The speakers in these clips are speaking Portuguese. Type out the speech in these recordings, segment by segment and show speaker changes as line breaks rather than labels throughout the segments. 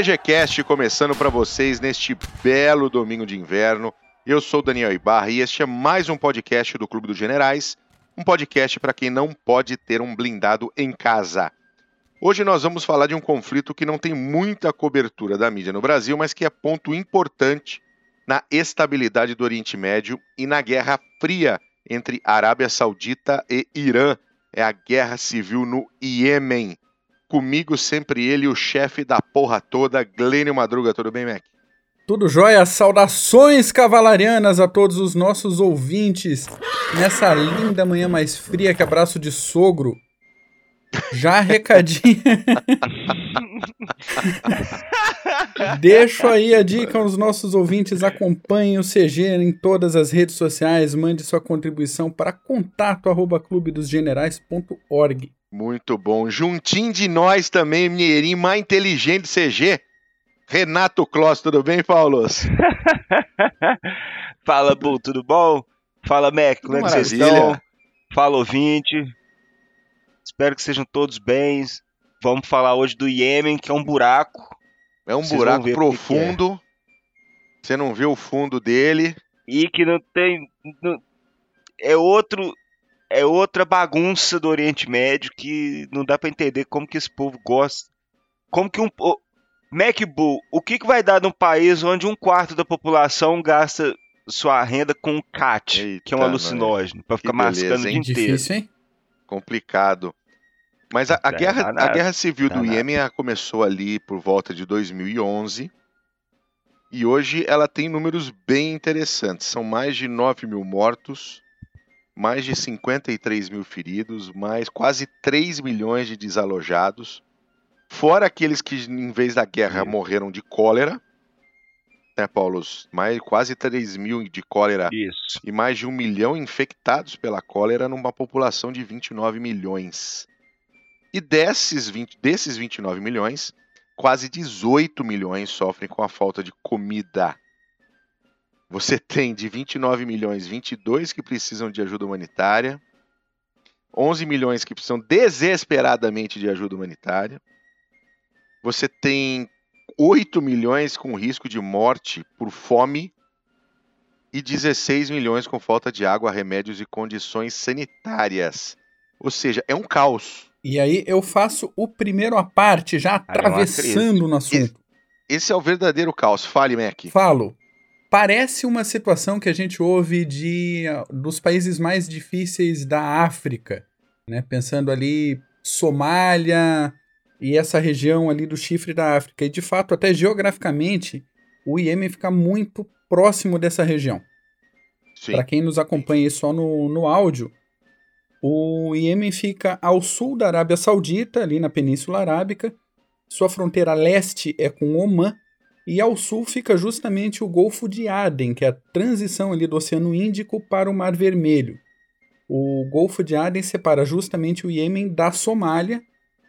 CGCast começando para vocês neste belo domingo de inverno. Eu sou Daniel Ibarra e este é mais um podcast do Clube dos Generais, um podcast para quem não pode ter um blindado em casa. Hoje nós vamos falar de um conflito que não tem muita cobertura da mídia no Brasil, mas que é ponto importante na estabilidade do Oriente Médio e na Guerra Fria entre Arábia Saudita e Irã. É a guerra civil no Iêmen. Comigo sempre ele, o chefe da porra toda, Glênio Madruga. Tudo bem, Mac?
Tudo jóia? Saudações cavalarianas a todos os nossos ouvintes nessa linda manhã mais fria que abraço de sogro. Já recadinho. Deixo aí a dica aos nossos ouvintes. Acompanhem o CG em todas as redes sociais. Mande sua contribuição para contato arroba clubedosgenerais.org.
Muito bom. Juntinho de nós também, mineirinho mais inteligente CG. Renato Kloss, tudo bem, Paulo?
Fala, Bu, tudo bom? Fala, Mac, como é que vocês estão? Fala, ouvinte. Espero que sejam todos bens. Vamos falar hoje do Iêmen, que é um buraco.
É um vocês buraco profundo. É. Você não viu o fundo dele.
E que não tem. Não, é outro é outra bagunça do Oriente Médio que não dá para entender como que esse povo gosta. Como que um. Oh, MacBull, o que, que vai dar num país onde um quarto da população gasta sua renda com CAT, Eita, que é um alucinógeno, para ficar beleza, mascando hein? o dia inteiro? Difícil, hein?
Complicado. Mas a, a guerra, a guerra civil do Iêmen começou ali por volta de 2011. E hoje ela tem números bem interessantes. São mais de 9 mil mortos, mais de 53 mil feridos, mais quase 3 milhões de desalojados, fora aqueles que, em vez da guerra, morreram de cólera, né, Paulo? Mais, quase 3 mil de cólera
Isso.
e mais de um milhão infectados pela cólera numa população de 29 milhões. E desses, 20, desses 29 milhões, quase 18 milhões sofrem com a falta de comida. Você tem de 29 milhões, 22 que precisam de ajuda humanitária, 11 milhões que precisam desesperadamente de ajuda humanitária. Você tem 8 milhões com risco de morte por fome e 16 milhões com falta de água, remédios e condições sanitárias. Ou seja, é um caos.
E aí eu faço o primeiro à parte, já atravessando no assunto.
Esse é o verdadeiro caos. Fale, Mac.
Falo. Parece uma situação que a gente ouve de dos países mais difíceis da África, né? Pensando ali Somália e essa região ali do chifre da África. E de fato, até geograficamente, o Iêmen fica muito próximo dessa região. Para quem nos acompanha só no, no áudio, o Iêmen fica ao sul da Arábia Saudita, ali na Península Arábica. Sua fronteira leste é com Omã e ao sul fica justamente o Golfo de Aden, que é a transição ali do Oceano Índico para o Mar Vermelho. O Golfo de Aden separa justamente o Iêmen da Somália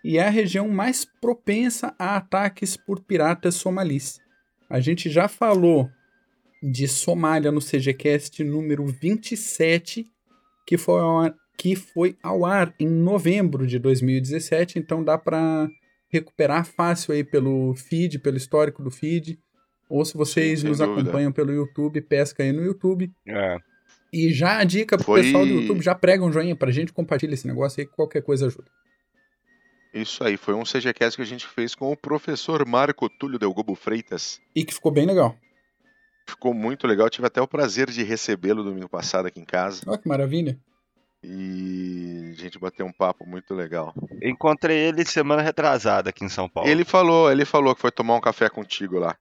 e é a região mais propensa a ataques por piratas somalis. A gente já falou de Somália no CGCast número 27, que foi ao ar, que foi ao ar em novembro de 2017, então dá para recuperar fácil aí pelo feed, pelo histórico do feed. Ou se vocês Sim, nos dúvida. acompanham pelo YouTube, pesca aí no YouTube.
É.
E já a dica pro Foi... pessoal do YouTube, já prega um joinha pra gente, compartilha esse negócio aí, qualquer coisa ajuda.
Isso aí, foi um CGCast que a gente fez com o professor Marco Túlio Delgobo Freitas.
E que ficou bem legal.
Ficou muito legal, tive até o prazer de recebê-lo domingo passado aqui em casa.
Olha que maravilha.
E a gente bateu um papo muito legal.
Encontrei ele semana retrasada aqui em São Paulo.
Ele falou, ele falou que foi tomar um café contigo lá.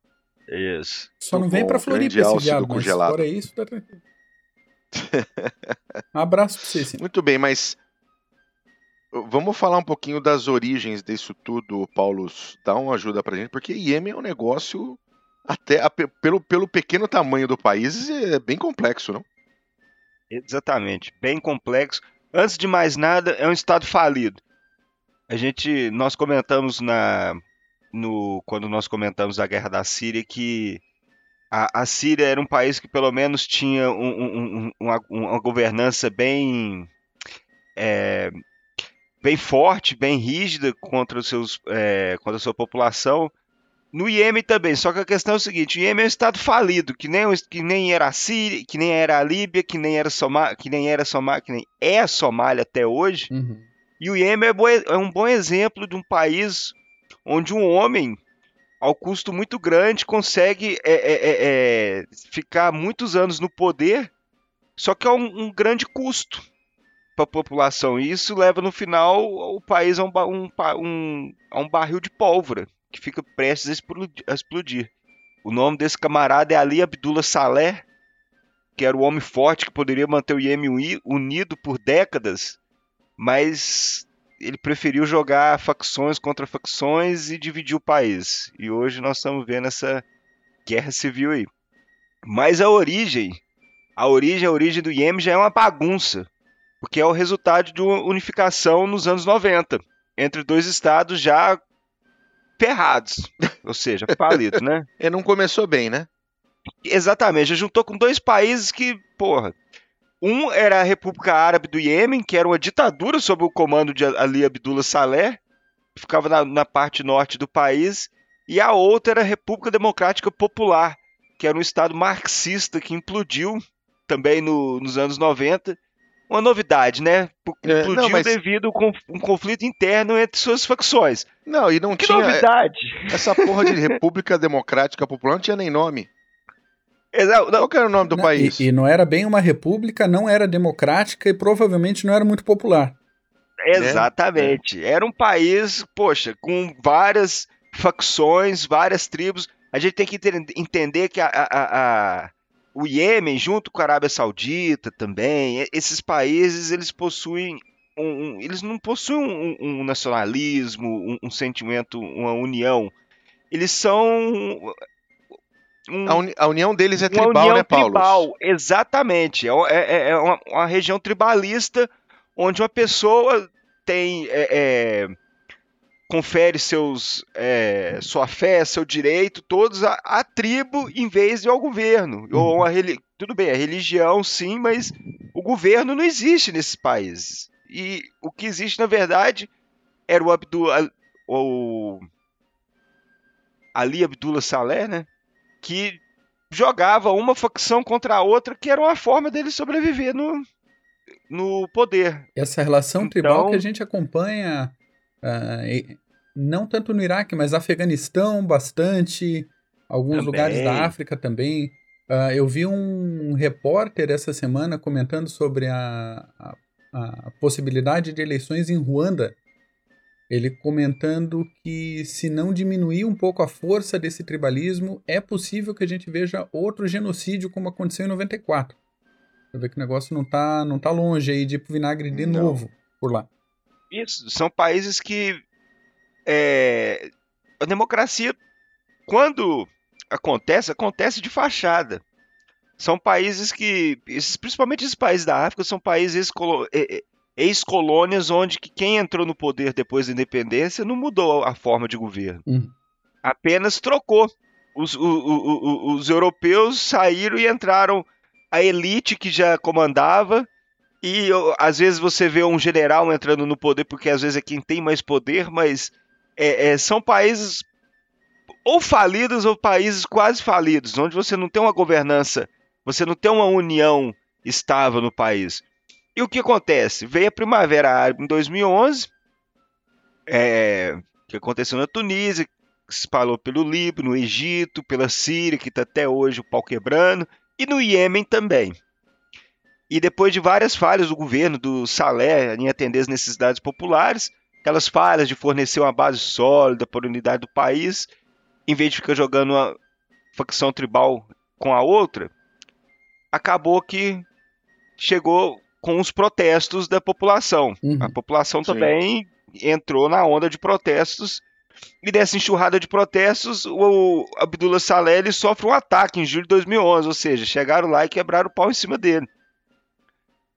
Isso.
Só não vem pra Floripa esse viado, mas congelado. fora isso, tá tranquilo. um abraço pra você, sim.
Muito bem, mas vamos falar um pouquinho das origens disso tudo, Paulo. Dá uma ajuda pra gente, porque Iêmen é um negócio, até pelo, pelo pequeno tamanho do país, é bem complexo, não?
Exatamente, bem complexo. Antes de mais nada, é um estado falido. A gente, nós comentamos na, no, quando nós comentamos a guerra da Síria que a, a Síria era um país que pelo menos tinha um, um, uma, uma, governança bem é, bem forte, bem rígida contra os seus é, contra a sua população no Iêmen também, só que a questão é o seguinte: o Iêmen é um estado falido, que nem, que nem era a Síria, que nem era a Líbia, que nem era Somá, que nem era Somália, que nem é a Somália até hoje.
Uhum.
E o Iêmen é, é um bom exemplo de um país onde um homem, ao custo muito grande, consegue é, é, é, é ficar muitos anos no poder, só que é um, um grande custo para a população. E isso leva no final o país a um, um, a um barril de pólvora que fica prestes a explodir. O nome desse camarada é Ali Abdullah Saleh, que era o homem forte que poderia manter o Iêmen unido por décadas, mas ele preferiu jogar facções contra facções e dividir o país. E hoje nós estamos vendo essa guerra civil aí. Mas a origem, a origem, a origem do Iêmen já é uma bagunça, porque é o resultado de uma unificação nos anos 90 entre dois estados já ferrados. Ou seja, falidos, né?
Ele não começou bem, né?
Exatamente. Já juntou com dois países que, porra. Um era a República Árabe do Iêmen, que era uma ditadura sob o comando de Ali Abdullah Saleh, que ficava na, na parte norte do país. E a outra era a República Democrática Popular, que era um estado marxista que implodiu também no, nos anos 90 uma novidade, né? É, Explodiu não, mas... devido a um conflito interno entre suas facções.
Não, e não
que
tinha.
novidade!
Essa porra de República Democrática Popular não tinha nem nome.
Exato.
Qual era o nome do
não,
país?
E, e, não era bem uma república, não era democrática e provavelmente não era muito popular.
Exatamente. É. Era um país, poxa, com várias facções, várias tribos. A gente tem que entender que a, a, a o Iêmen, junto com a Arábia Saudita também, esses países eles possuem um, um, eles não possuem um, um nacionalismo, um, sentimento, uma união. Eles são
a, uni a, união deles é tribal, né, Paulo? Tribal,
exatamente. É, é, é uma, uma, região tribalista onde uma pessoa tem é, é confere seus, é, sua fé, seu direito, todos à, à, tribo em vez de ao governo. Uhum. Ou a, tudo bem, a religião sim, mas o governo não existe nesses países. E o que existe, na verdade, era o Abdul, o Ali Abdullah Saleh, né? Que jogava uma facção contra a outra, que era uma forma dele sobreviver no, no poder.
Essa relação então, tribal que a gente acompanha Uh, não tanto no Iraque, mas Afeganistão bastante, alguns também. lugares da África também. Uh, eu vi um repórter essa semana comentando sobre a, a, a, possibilidade de eleições em Ruanda. Ele comentando que se não diminuir um pouco a força desse tribalismo, é possível que a gente veja outro genocídio como aconteceu em 94. Você vê que o negócio não está não tá longe aí de ir pro vinagre de não. novo por lá.
Isso, são países que é, a democracia, quando acontece, acontece de fachada. São países que, principalmente esses países da África, são países ex-colônias onde quem entrou no poder depois da independência não mudou a forma de governo.
Uhum.
Apenas trocou. Os, os, os, os europeus saíram e entraram a elite que já comandava e às vezes você vê um general entrando no poder porque às vezes é quem tem mais poder, mas é, é, são países ou falidos ou países quase falidos, onde você não tem uma governança, você não tem uma união estável no país. E o que acontece? Veio a Primavera Árabe em 2011, é, que aconteceu na Tunísia, que se espalhou pelo Líbano, no Egito, pela Síria, que está até hoje o pau quebrando, e no Iêmen também. E depois de várias falhas do governo do Salé em atender as necessidades populares, aquelas falhas de fornecer uma base sólida para a unidade do país, em vez de ficar jogando uma facção tribal com a outra, acabou que chegou com os protestos da população. Uhum. A população Sim. também entrou na onda de protestos e dessa enxurrada de protestos, o Abdullah Saleh sofre um ataque em julho de 2011, ou seja, chegaram lá e quebraram o pau em cima dele.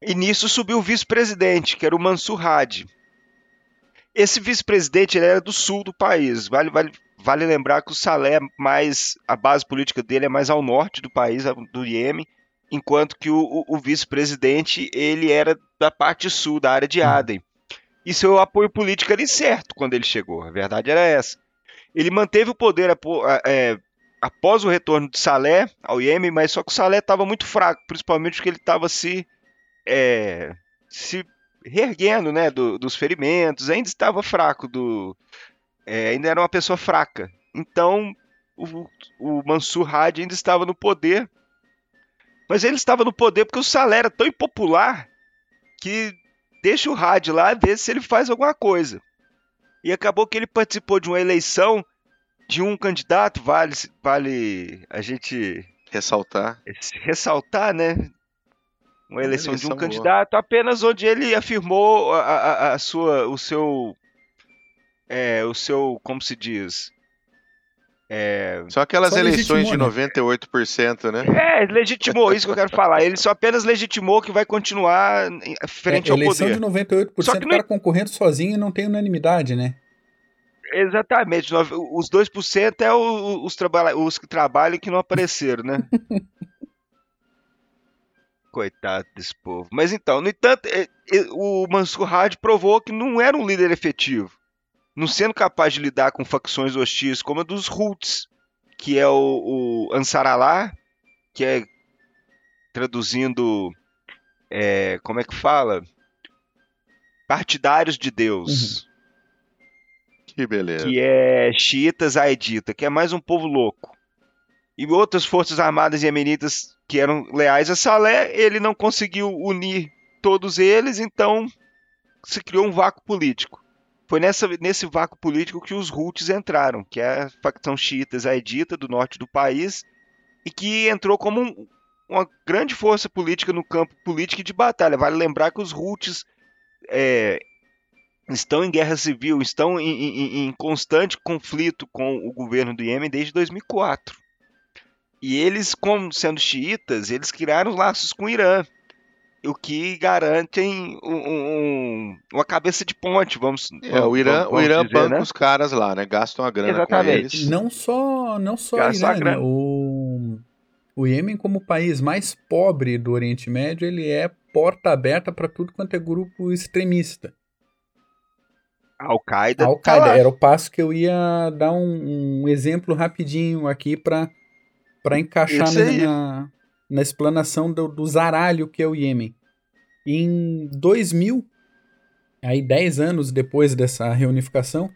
E nisso subiu o vice-presidente, que era o Mansur Hadi. Esse vice-presidente era do sul do país. Vale, vale, vale lembrar que o Salé é mais. A base política dele é mais ao norte do país, do Iêmen, enquanto que o, o, o vice-presidente ele era da parte sul, da área de hum. Aden. E seu apoio político era incerto quando ele chegou. A verdade era essa. ele manteve o poder é, após o retorno de Salé ao Iêmen, mas só que o Salé estava muito fraco, principalmente porque ele estava se, é, se reerguendo né, do, dos ferimentos, ainda estava fraco, do, é, ainda era uma pessoa fraca. Então o, o Mansur Hadi ainda estava no poder, mas ele estava no poder porque o Salé era tão impopular que deixa o Hadi lá ver se ele faz alguma coisa. E acabou que ele participou de uma eleição de um candidato, vale, vale a gente
ressaltar.
Ressaltar, né? Uma eleição, uma eleição de um boa. candidato, apenas onde ele afirmou a, a, a sua, o seu, é, o seu, como se diz,
é... São aquelas só eleições de 98%, né?
É, legitimou, isso que eu quero falar. Ele só apenas legitimou que vai continuar frente é, ao
poder.
Eleição
de 98%, só que o cara concorrendo sozinho não tem unanimidade, né?
Exatamente. Os 2% é os, os, os que trabalham e que não apareceram, né? Coitado desse povo. Mas então, no entanto, é, é, o Mansur Hadi provou que não era um líder efetivo. Não sendo capaz de lidar com facções hostis como a dos Houthis, que é o, o Ansar Allah, que é traduzindo, é, como é que fala? Partidários de Deus.
Uhum. Que beleza.
Que é xiitas aedita, que é mais um povo louco. E outras forças armadas iemenitas que eram leais a Salé, ele não conseguiu unir todos eles, então se criou um vácuo político. Foi nessa, nesse vácuo político que os Houthis entraram, que é a facção xiita zaidita do norte do país, e que entrou como um, uma grande força política no campo político e de batalha. Vale lembrar que os Houthis é, estão em guerra civil, estão em, em, em, constante conflito com o governo do Iêmen desde 2004. E eles, como sendo xiitas, eles criaram laços com o Irã, o que garantem um, um, uma cabeça de ponte, vamos.
É, o Irã, vamos, o Irã dizer, banca né? os caras lá, né? Gastam a grana Exatamente. com eles.
Não só, não só Irã, né? o o Iêmen como o país mais pobre do Oriente Médio, ele é porta aberta para tudo quanto é grupo extremista.
Al-Qaeda.
Al-Qaeda, tá era o passo que eu ia dar um, um exemplo rapidinho aqui para encaixar na, na, na, explanação do, do zaralho que é o Iêmen. Em 2000, aí 10 anos depois dessa reunificação,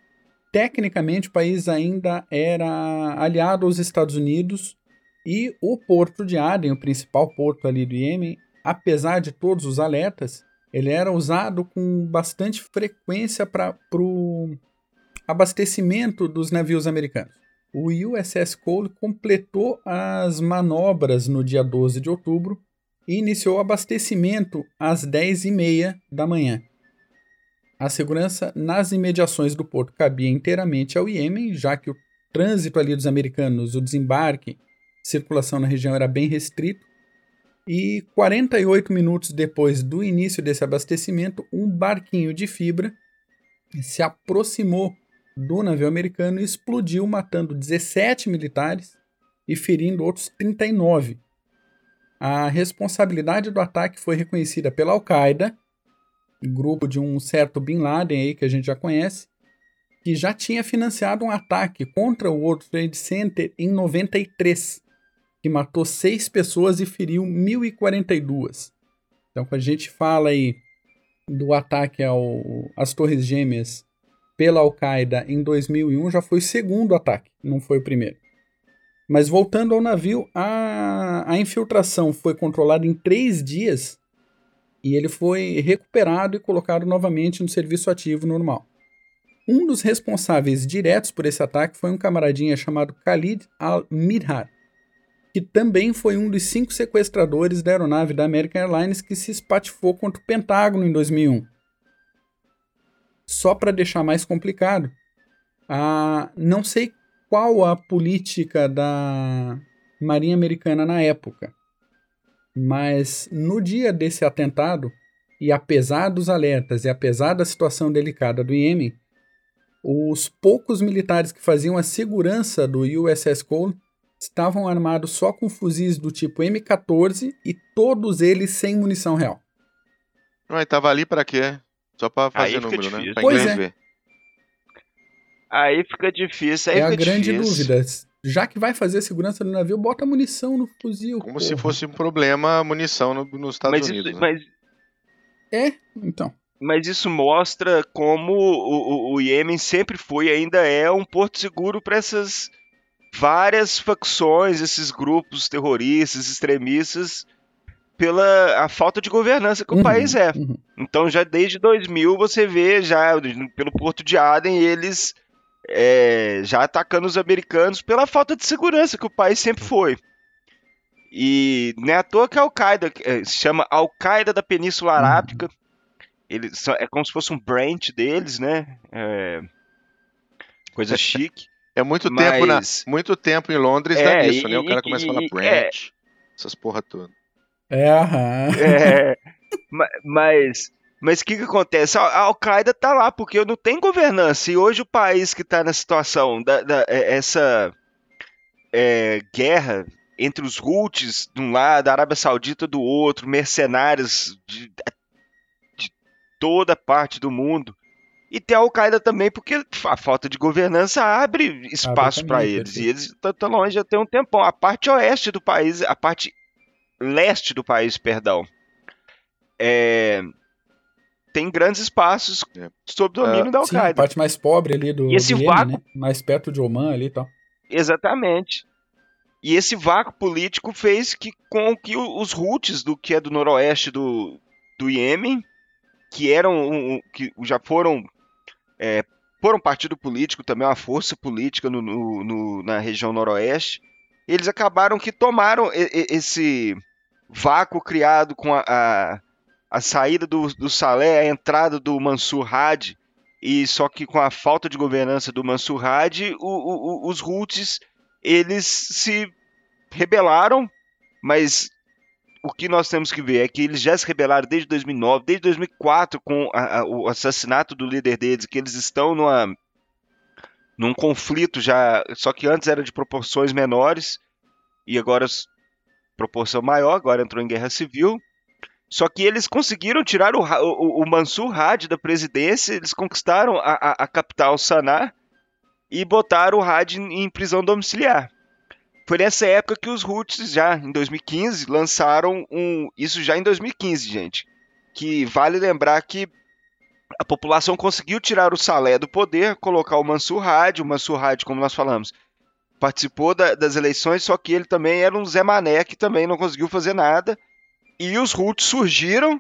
tecnicamente o país ainda era aliado aos Estados Unidos e o porto de Aden, o principal porto ali do Iêmen, apesar de todos os alertas, ele era usado com bastante frequência para o abastecimento dos navios americanos. O USS Cole completou as manobras no dia 12 de outubro e iniciou o abastecimento às 10h30 da manhã. A segurança nas imediações do porto cabia inteiramente ao Iêmen, já que o trânsito ali dos americanos, o desembarque, circulação na região era bem restrito, e 48 minutos depois do início desse abastecimento, um barquinho de fibra se aproximou do navio americano explodiu, matando 17 militares e ferindo outros 39. A responsabilidade do ataque foi reconhecida pela Al-Qaeda, grupo de um certo Bin Laden aí que a gente já conhece, que já tinha financiado um ataque contra o World Trade Center em 93 que matou seis pessoas e feriu 1.042. Então, quando a gente fala aí do ataque ao, às Torres Gêmeas pela Al-Qaeda em 2001, já foi o segundo ataque, não foi o primeiro. Mas voltando ao navio, a, a infiltração foi controlada em três dias e ele foi recuperado e colocado novamente no serviço ativo normal. Um dos responsáveis diretos por esse ataque foi um camaradinha chamado Khalid al-Midhar, que também foi um dos cinco sequestradores da aeronave da American Airlines que se espatifou contra o Pentágono em 2001. Só para deixar mais complicado, a, não sei qual a política da Marinha Americana na época, mas no dia desse atentado, e apesar dos alertas e apesar da situação delicada do Iêmen, os poucos militares que faziam a segurança do USS Cole estavam armados só com fuzis do tipo M14 e todos eles sem munição real.
Mas tava ali para quê? Só para fazer número, né? Pra
pois é. ver.
Aí fica difícil. Aí
é
fica
a grande
difícil.
dúvida. Já que vai fazer segurança do navio, bota munição no fuzil.
Como se
porra.
fosse um problema a munição no- nos Estados
Mas
Unidos.
isso,
né?
mas,
É, então.
mas isso mostra como o, o, o Iêmen sempre foi e ainda é um porto seguro para essas várias facções, esses grupos terroristas, extremistas, pela a falta de governança que o
Uhum,
país é.
uhum.
Então já desde 2000 você vê já pelo Porto de Aden eles é, já atacando os americanos pela falta de segurança que o país sempre foi. E não é à toa que a Al-Qaeda é, se chama Al-Qaeda da Península
Uhum.
Arábica. Eles é como se fosse um branch deles, né? É, coisa chique.
É muito tempo, na,
Mas-
muito tempo em Londres
É,
dá nisso,
e-
né? O cara começa a falar branch, essas porra toda.
É, aham.
É, ma- mas mas o que, que acontece? A Al-Qaeda tá lá porque não tem governança. E hoje o país que tá na situação da, da- é- essa é, guerra entre os Houthis de um lado, a Arábia Saudita do outro, mercenários de, de toda parte do mundo. E tem a Al-Qaeda também, porque a falta de governança abre espaço para eles. E eles estão longe já tem um tempão. A parte oeste do país, a parte leste do país, perdão, é, tem grandes espaços
É.
sob domínio da
Sim, a
Al-Qaeda.
parte mais pobre ali do,
E esse vácuo-
né? Mais perto de Oman ali e tal.
Exatamente. E esse vácuo político fez que com que os Houthis do que é do noroeste do, do Iêmen, que eram um- que já foram é, foram partido político também uma força política no- no- no- na região noroeste, eles acabaram que tomaram esse vácuo criado com a, a, a saída do, do Saleh, a entrada do Mansur Hadi, e só que com a falta de governança do Mansur Hadi, o- o- os Houthis eles se rebelaram, mas o que nós temos que ver é que eles já se rebelaram desde 2009, desde 2004 com a- a- o assassinato do líder deles, que eles estão numa num conflito já, só que antes era de proporções menores e agora proporção maior, agora entrou em guerra civil. Só que eles conseguiram tirar o, o, o Mansur Hadi da presidência, eles conquistaram a, a, a capital Sanaa e botaram o Hadi em, em prisão domiciliar. Foi nessa época que os Houthis, já em 2015, lançaram um. Isso já em 2015, gente. Que vale lembrar que a população conseguiu tirar o Salé do poder, colocar o Mansur Hadi. O Mansur Hadi, como nós falamos, participou da- das eleições, só que ele também era um Zé Mané que também não conseguiu fazer nada. E os Houthis surgiram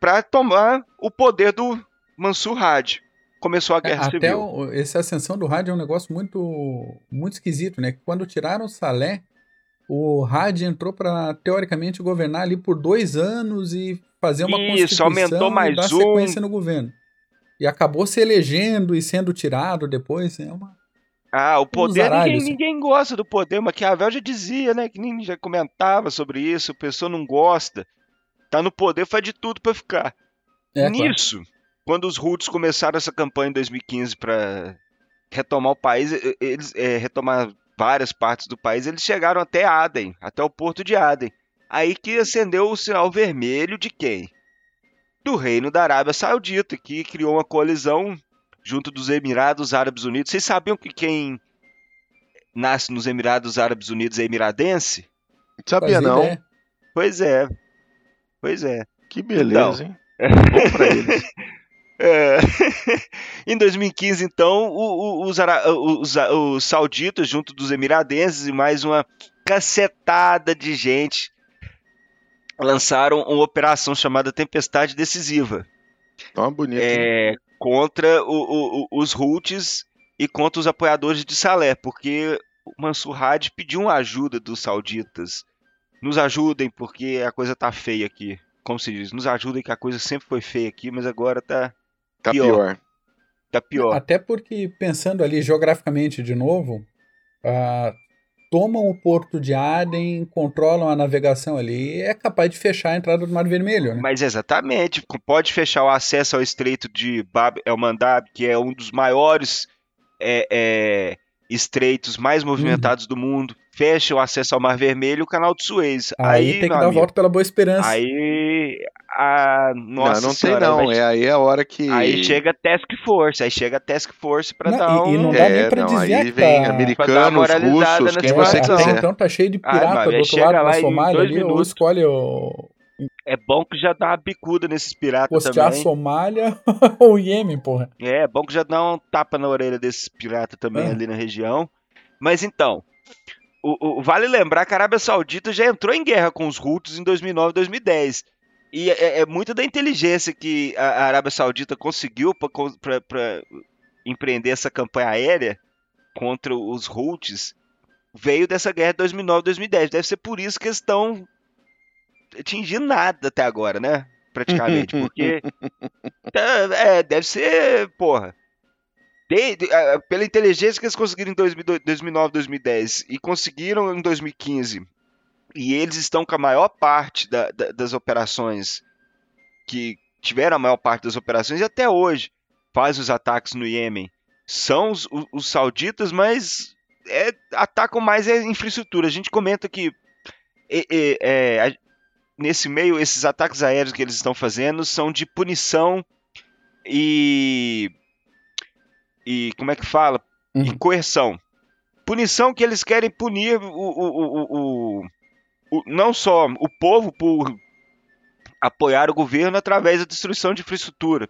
para tomar o poder do Mansur Hadi. Começou a guerra
É, Até
civil.
o, essa ascensão do rádio é um negócio muito, muito esquisito, né? Quando tiraram o Salé, o rádio entrou para teoricamente governar ali por dois anos e fazer uma
Isso,
constituição
aumentou mais
e dar
um.
sequência no governo. E acabou se elegendo e sendo tirado depois. É uma...
Ah, o poder, ninguém,
assim.
ninguém gosta do poder. Maquiavel já dizia, né? Que nem já comentava sobre isso. A pessoa não gosta. Tá no poder, faz de tudo pra ficar.
É, claro.
Nisso, quando os Houthis começaram essa campanha em 2015 para retomar o país, eles é, retomar várias partes do país, eles chegaram até Aden, até o porto de Aden. Aí que acendeu o sinal vermelho de quem? Do Reino da Arábia Saudita, que criou uma coalizão junto dos Emirados Árabes Unidos. Vocês sabiam que quem nasce nos Emirados Árabes Unidos é emiradense?
Sabia não.
ideia.
Pois é. Pois é.
Que beleza,
Então.
hein? Bom pra eles.
É. em 2015, então, os, os- os sauditas, junto dos emiradenses e mais uma cacetada de gente, lançaram uma operação chamada Tempestade Decisiva
Tão bonito.
é, contra o- o- os Houthis e contra os apoiadores de Salé, porque o Mansur Hadi pediu uma ajuda dos sauditas. Nos ajudem, porque a coisa tá feia aqui. Como se diz, nos ajudem que a coisa sempre foi feia aqui, mas agora tá,
Tá
pior.
pior.
tá pior.
Até porque, pensando ali geograficamente de novo, ah, tomam o porto de Aden, controlam a navegação ali, é capaz de fechar a entrada do Mar Vermelho, né?
Mas exatamente, pode fechar o acesso ao estreito de Bab el Mandab, que é um dos maiores é, é, estreitos mais movimentados do mundo. Fecha o acesso ao Mar Vermelho e o canal de Suez.
Aí,
Aí,
tem que dar a
amigo,
volta pela Boa Esperança.
Aí a nossa
não, não tem
senhora,
não.
vai-
É aí a hora que.
Aí chega a Task Force, aí chega a Task Force pra
Não,
dar
e- e
um...
não dá nem
É,
pra
não,
dizer
aí
que
vem
tá-
americanos, russos, quem
É,
você quiser.
então tá cheio de pirata do outro
chega
lado da Somália ali, ou
minutos.
escolhe o
É bom que já dá uma bicuda nesses piratas
postear a
também.
Somália ou o Iêmen, porra.
É, é bom que já dá um tapa na orelha desses piratas também
Ah.
ali na região. Mas então, o, o- vale lembrar que a Arábia Saudita já entrou em guerra com os Houthis em 2009 e 2010. E é, é muito da inteligência que a Arábia Saudita conseguiu para empreender essa campanha aérea contra os Houthis veio dessa guerra de 2009 e 2010. Deve ser por isso que eles estão atingindo nada até agora, né? Praticamente. Porque. tá, É, deve ser, porra. De- de- ah, pela inteligência que eles conseguiram em 2002 2009, 2010 e conseguiram em 2015, e eles estão com a maior parte da- da- das operações que tiveram a maior parte das operações e até hoje faz os ataques no Iêmen. São os, os- os sauditas, mas é, atacam mais a infraestrutura. A gente comenta que é, a- nesse meio, esses ataques aéreos que eles estão fazendo são de punição e. E como é que fala? E
Uhum.
coerção. Punição que eles querem punir o, o, o, o- o- não só o povo por apoiar o governo através da destruição de infraestrutura.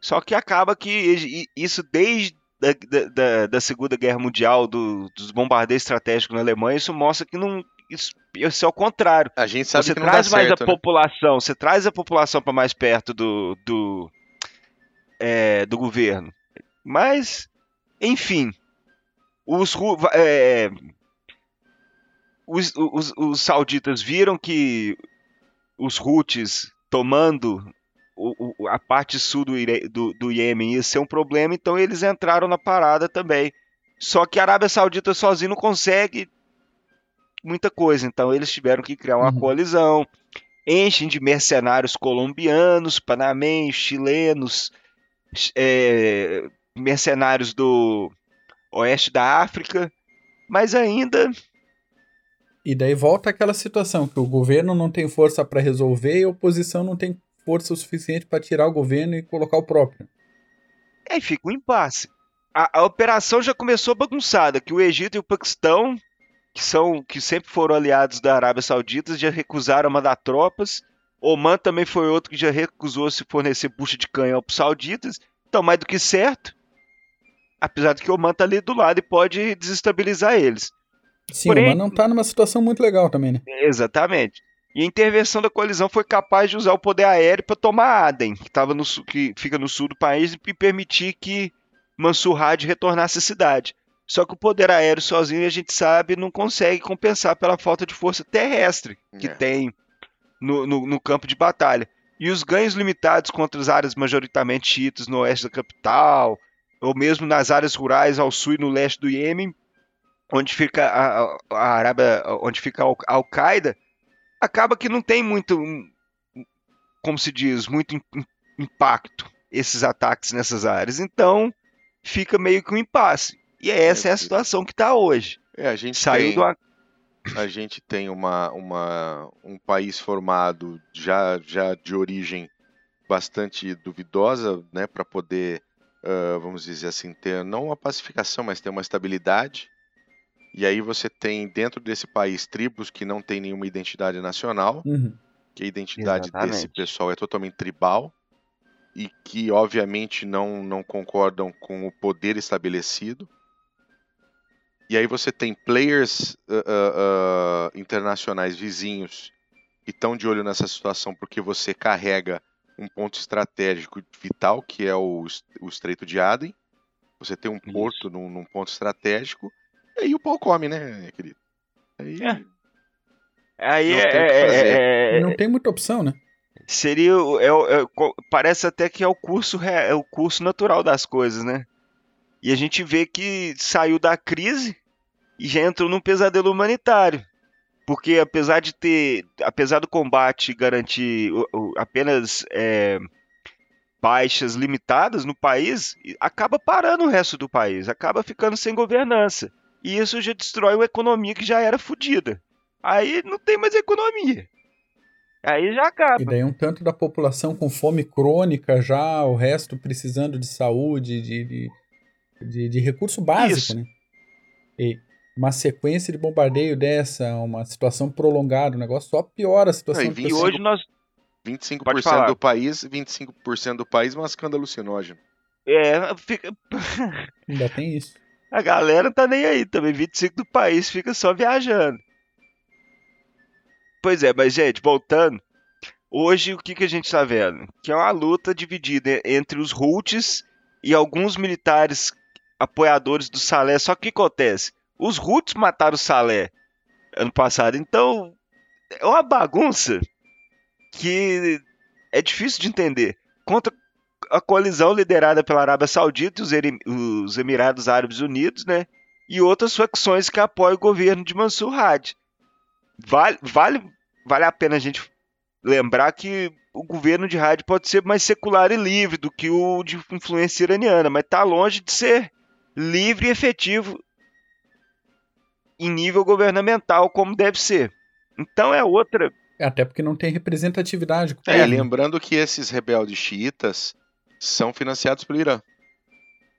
Só que acaba que isso desde da, da- da, da Segunda Guerra Mundial, do- dos bombardeios estratégicos na Alemanha, isso mostra que não. Isso, isso é o contrário
A gente sabe
você
que não dá
traz mais
certo,
a
né?
população, você traz a população para mais perto do do, é, do governo. Mas, enfim, os, é, os, os, os sauditas viram que os Houthis tomando o- o- a parte sul do, do, do Iêmen ia ser um problema, então eles entraram na parada também. Só que a Arábia Saudita sozinho não consegue muita coisa, então eles tiveram que criar uma
Uhum.
coalizão, enchem de mercenários colombianos, panamenhos, chilenos, é, mercenários do oeste da África, mas ainda
E daí volta aquela situação que o governo não tem força pra resolver e a oposição não tem força o suficiente pra tirar o governo e colocar o próprio.
aí fica um impasse. A, a operação já começou bagunçada, que o Egito e o Paquistão, que são que sempre foram aliados da Arábia Saudita, já recusaram mandar tropas. Oman também foi outro que já recusou se fornecer bucha de canhão para os sauditas. Então, mais do que certo. Apesar de que Oman tá ali do lado e pode desestabilizar eles.
Sim,
Porém-
mas não tá numa situação muito legal também, né?
Exatamente. E a intervenção da coalizão foi capaz de usar o poder aéreo para tomar Aden, que, tava no sul- que fica no sul do país, e permitir que Mansur Hadi retornasse à cidade. Só que o poder aéreo sozinho, a gente sabe, não consegue compensar pela falta de força terrestre que
É.
tem no, no- no campo de batalha. E os ganhos limitados contra as áreas majoritariamente chiitas no oeste da capital, ou mesmo nas áreas rurais ao sul e no leste do Iêmen, onde fica a, a- Arábia, onde fica a Al- a Al-Qaeda, acaba que não tem muito, como se diz, muito im- im- impacto esses ataques nessas áreas. Então, fica meio que um impasse. E essa é a situação que está hoje.
É, a gente
Saiu
tem,
do a-
a gente tem uma, uma, um país formado já, já de origem bastante duvidosa, né, para poder, ah, vamos dizer assim, ter não uma pacificação, mas ter uma estabilidade. E aí você tem dentro desse país tribos que não têm nenhuma identidade nacional,
Uhum.
que a identidade desse
Exatamente.
pessoal é totalmente tribal e que obviamente não, não concordam com o poder estabelecido. E aí você tem players ah, ah, internacionais vizinhos que estão de olho nessa situação porque você carrega um ponto estratégico vital que é o, o Estreito de Aden. Você tem um
Isso.
porto num, num ponto estratégico e aí o pau come, né, querido? Aí,
É. Aí
Não
é,
tem
é- é-
E não tem muita opção, né?
seria o- é é parece até que é o curso é o curso natural das coisas, né? E a gente vê que saiu da crise e já entrou num pesadelo humanitário. Porque apesar de ter, apesar do combate garantir apenas é, baixas limitadas no país, acaba parando o resto do país, acaba ficando sem governança. E isso já destrói uma economia que já era fodida. Aí não tem mais economia. Aí já acaba.
E daí um tanto da população com fome crônica já, o resto precisando de saúde, de, de, de, de recurso básico, Isso. né? E uma sequência de bombardeio dessa, uma situação prolongada, o negócio só piora a situação. Não,
e hoje nós...
25% do país, 25% do país mascando alucinógeno.
É, fica...
Ainda tem isso.
A galera tá nem aí também, 25% do país fica só viajando. Pois é, mas gente, voltando. Hoje o que, que a gente está vendo? Que é uma luta dividida entre os Houthis e alguns militares apoiadores do Salé. Só que o que acontece? Os Houthis mataram o Salé ano passado. Então é uma bagunça que é difícil de entender. Contra a coalizão liderada pela Arábia Saudita e os Emirados Árabes Unidos, né? E outras facções que apoiam o governo de Mansur Hadi. Vale, vale, vale a pena a gente lembrar que o governo de rádio pode ser mais secular e livre do que o de influência iraniana, mas está longe de ser livre e efetivo em nível governamental como deve ser. Então é outra.
É, até porque não tem representatividade.
É, lembrando que esses rebeldes xiitas são financiados pelo Irã.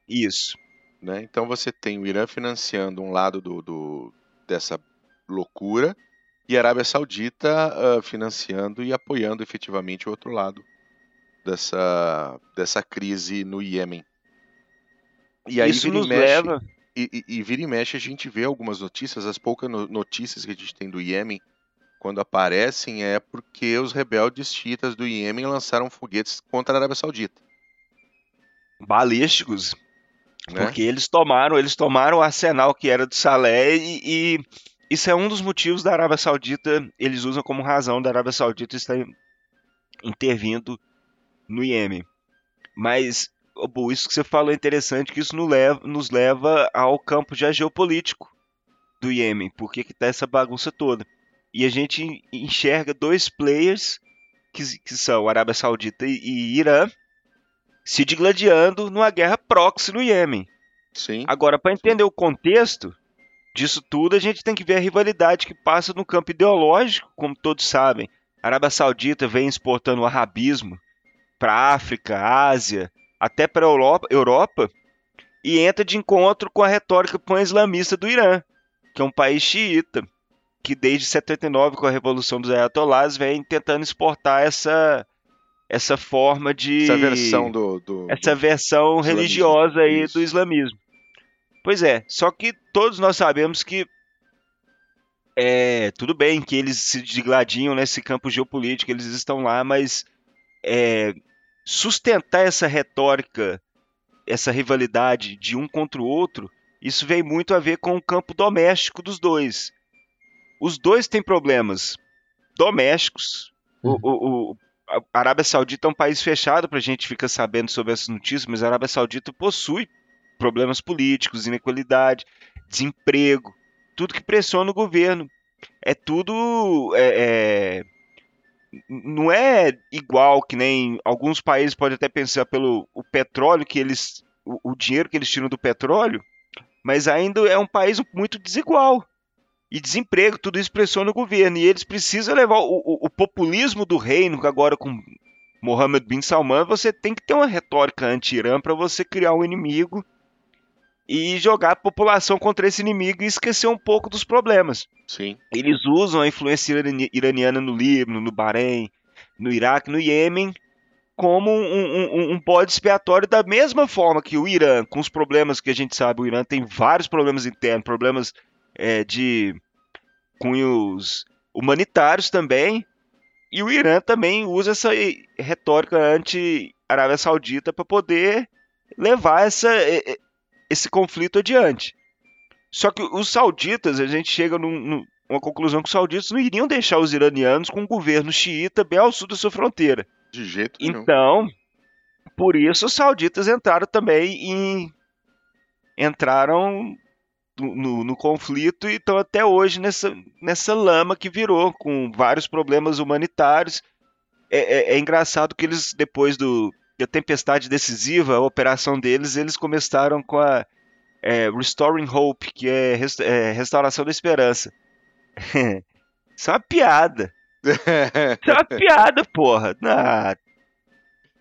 Isso.
Né? Então você tem o Irã financiando um lado do, do dessa loucura e a Arábia Saudita uh, financiando e apoiando efetivamente o outro lado dessa, dessa crise no Iêmen.
E aí Isso nos mexe, leva.
E, e, e, vira e mexe a gente vê algumas notícias, as poucas notícias que a gente tem do Iêmen, quando aparecem é porque os rebeldes xiitas do Iêmen lançaram foguetes contra a Arábia Saudita.
Balísticos. Né? Porque eles tomaram, eles tomaram o arsenal que era do Salé e, e isso é um dos motivos da Arábia Saudita, eles usam como razão da Arábia Saudita estar intervindo no Iêmen. Mas, isso que você falou é interessante, que isso nos leva, nos leva ao campo já geopolítico do Iêmen. Por que está essa bagunça toda? E a gente enxerga dois players, que, que são Arábia Saudita e, e Irã, se digladiando numa guerra proxy no Iêmen.
Sim.
Agora, para entender o contexto, disso tudo, a gente tem que ver a rivalidade que passa no campo ideológico, como todos sabem. A Arábia Saudita vem exportando o arabismo para a África, Ásia, até para a Europa, Europa, e entra de encontro com a retórica pan-islamista do Irã, que é um país xiita, que desde 79, com a Revolução dos Ayatollahs, vem tentando exportar essa essa forma de
essa versão do, do
essa versão do religiosa aí Isso. do islamismo. Pois é, só que todos nós sabemos que é, tudo bem que eles se digladiam nesse campo geopolítico, eles estão lá, mas é, sustentar essa retórica, essa rivalidade de um contra o outro, isso vem muito a ver com o campo doméstico dos dois. Os dois têm problemas domésticos. Uhum. O, o, o, a Arábia Saudita é um país fechado para a gente ficar sabendo sobre essas notícias, mas a Arábia Saudita possui problemas políticos, inequalidade, desemprego, tudo que pressiona o governo. É tudo. É, é, não é igual que nem alguns países podem até pensar pelo o petróleo que eles. O, o dinheiro que eles tiram do petróleo, mas ainda é um país muito desigual. E desemprego, tudo isso pressiona o governo. E eles precisam levar o, o, o populismo do reino, agora com Mohammed bin Salman, você tem que ter uma retórica anti-Irã para você criar um inimigo e jogar a população contra esse inimigo e esquecer um pouco dos problemas.
Sim.
Eles usam a influência iraniana no Líbano, no Bahrein, no Iraque, no Iêmen, como um, um, um bode expiatório da mesma forma que o Irã, com os problemas que a gente sabe, o Irã tem vários problemas internos, problemas é, de cunhos humanitários também, e o Irã também usa essa retórica anti-Arábia Saudita para poder levar essa, esse conflito adiante. Só que os sauditas, a gente chega num, numa conclusão que os sauditas não iriam deixar os iranianos com um governo xiita bem ao sul da sua fronteira.
De jeito nenhum.
Então, por isso os sauditas entraram também em. entraram no, no, no, conflito e estão até hoje nessa, nessa lama que virou, com vários problemas humanitários. É, é, é engraçado que eles, depois do, a tempestade decisiva, a operação deles, eles começaram com a é, Restoring Hope, que é, é, Restauração da Esperança. Isso é uma piada. Isso é uma piada, porra. Ah,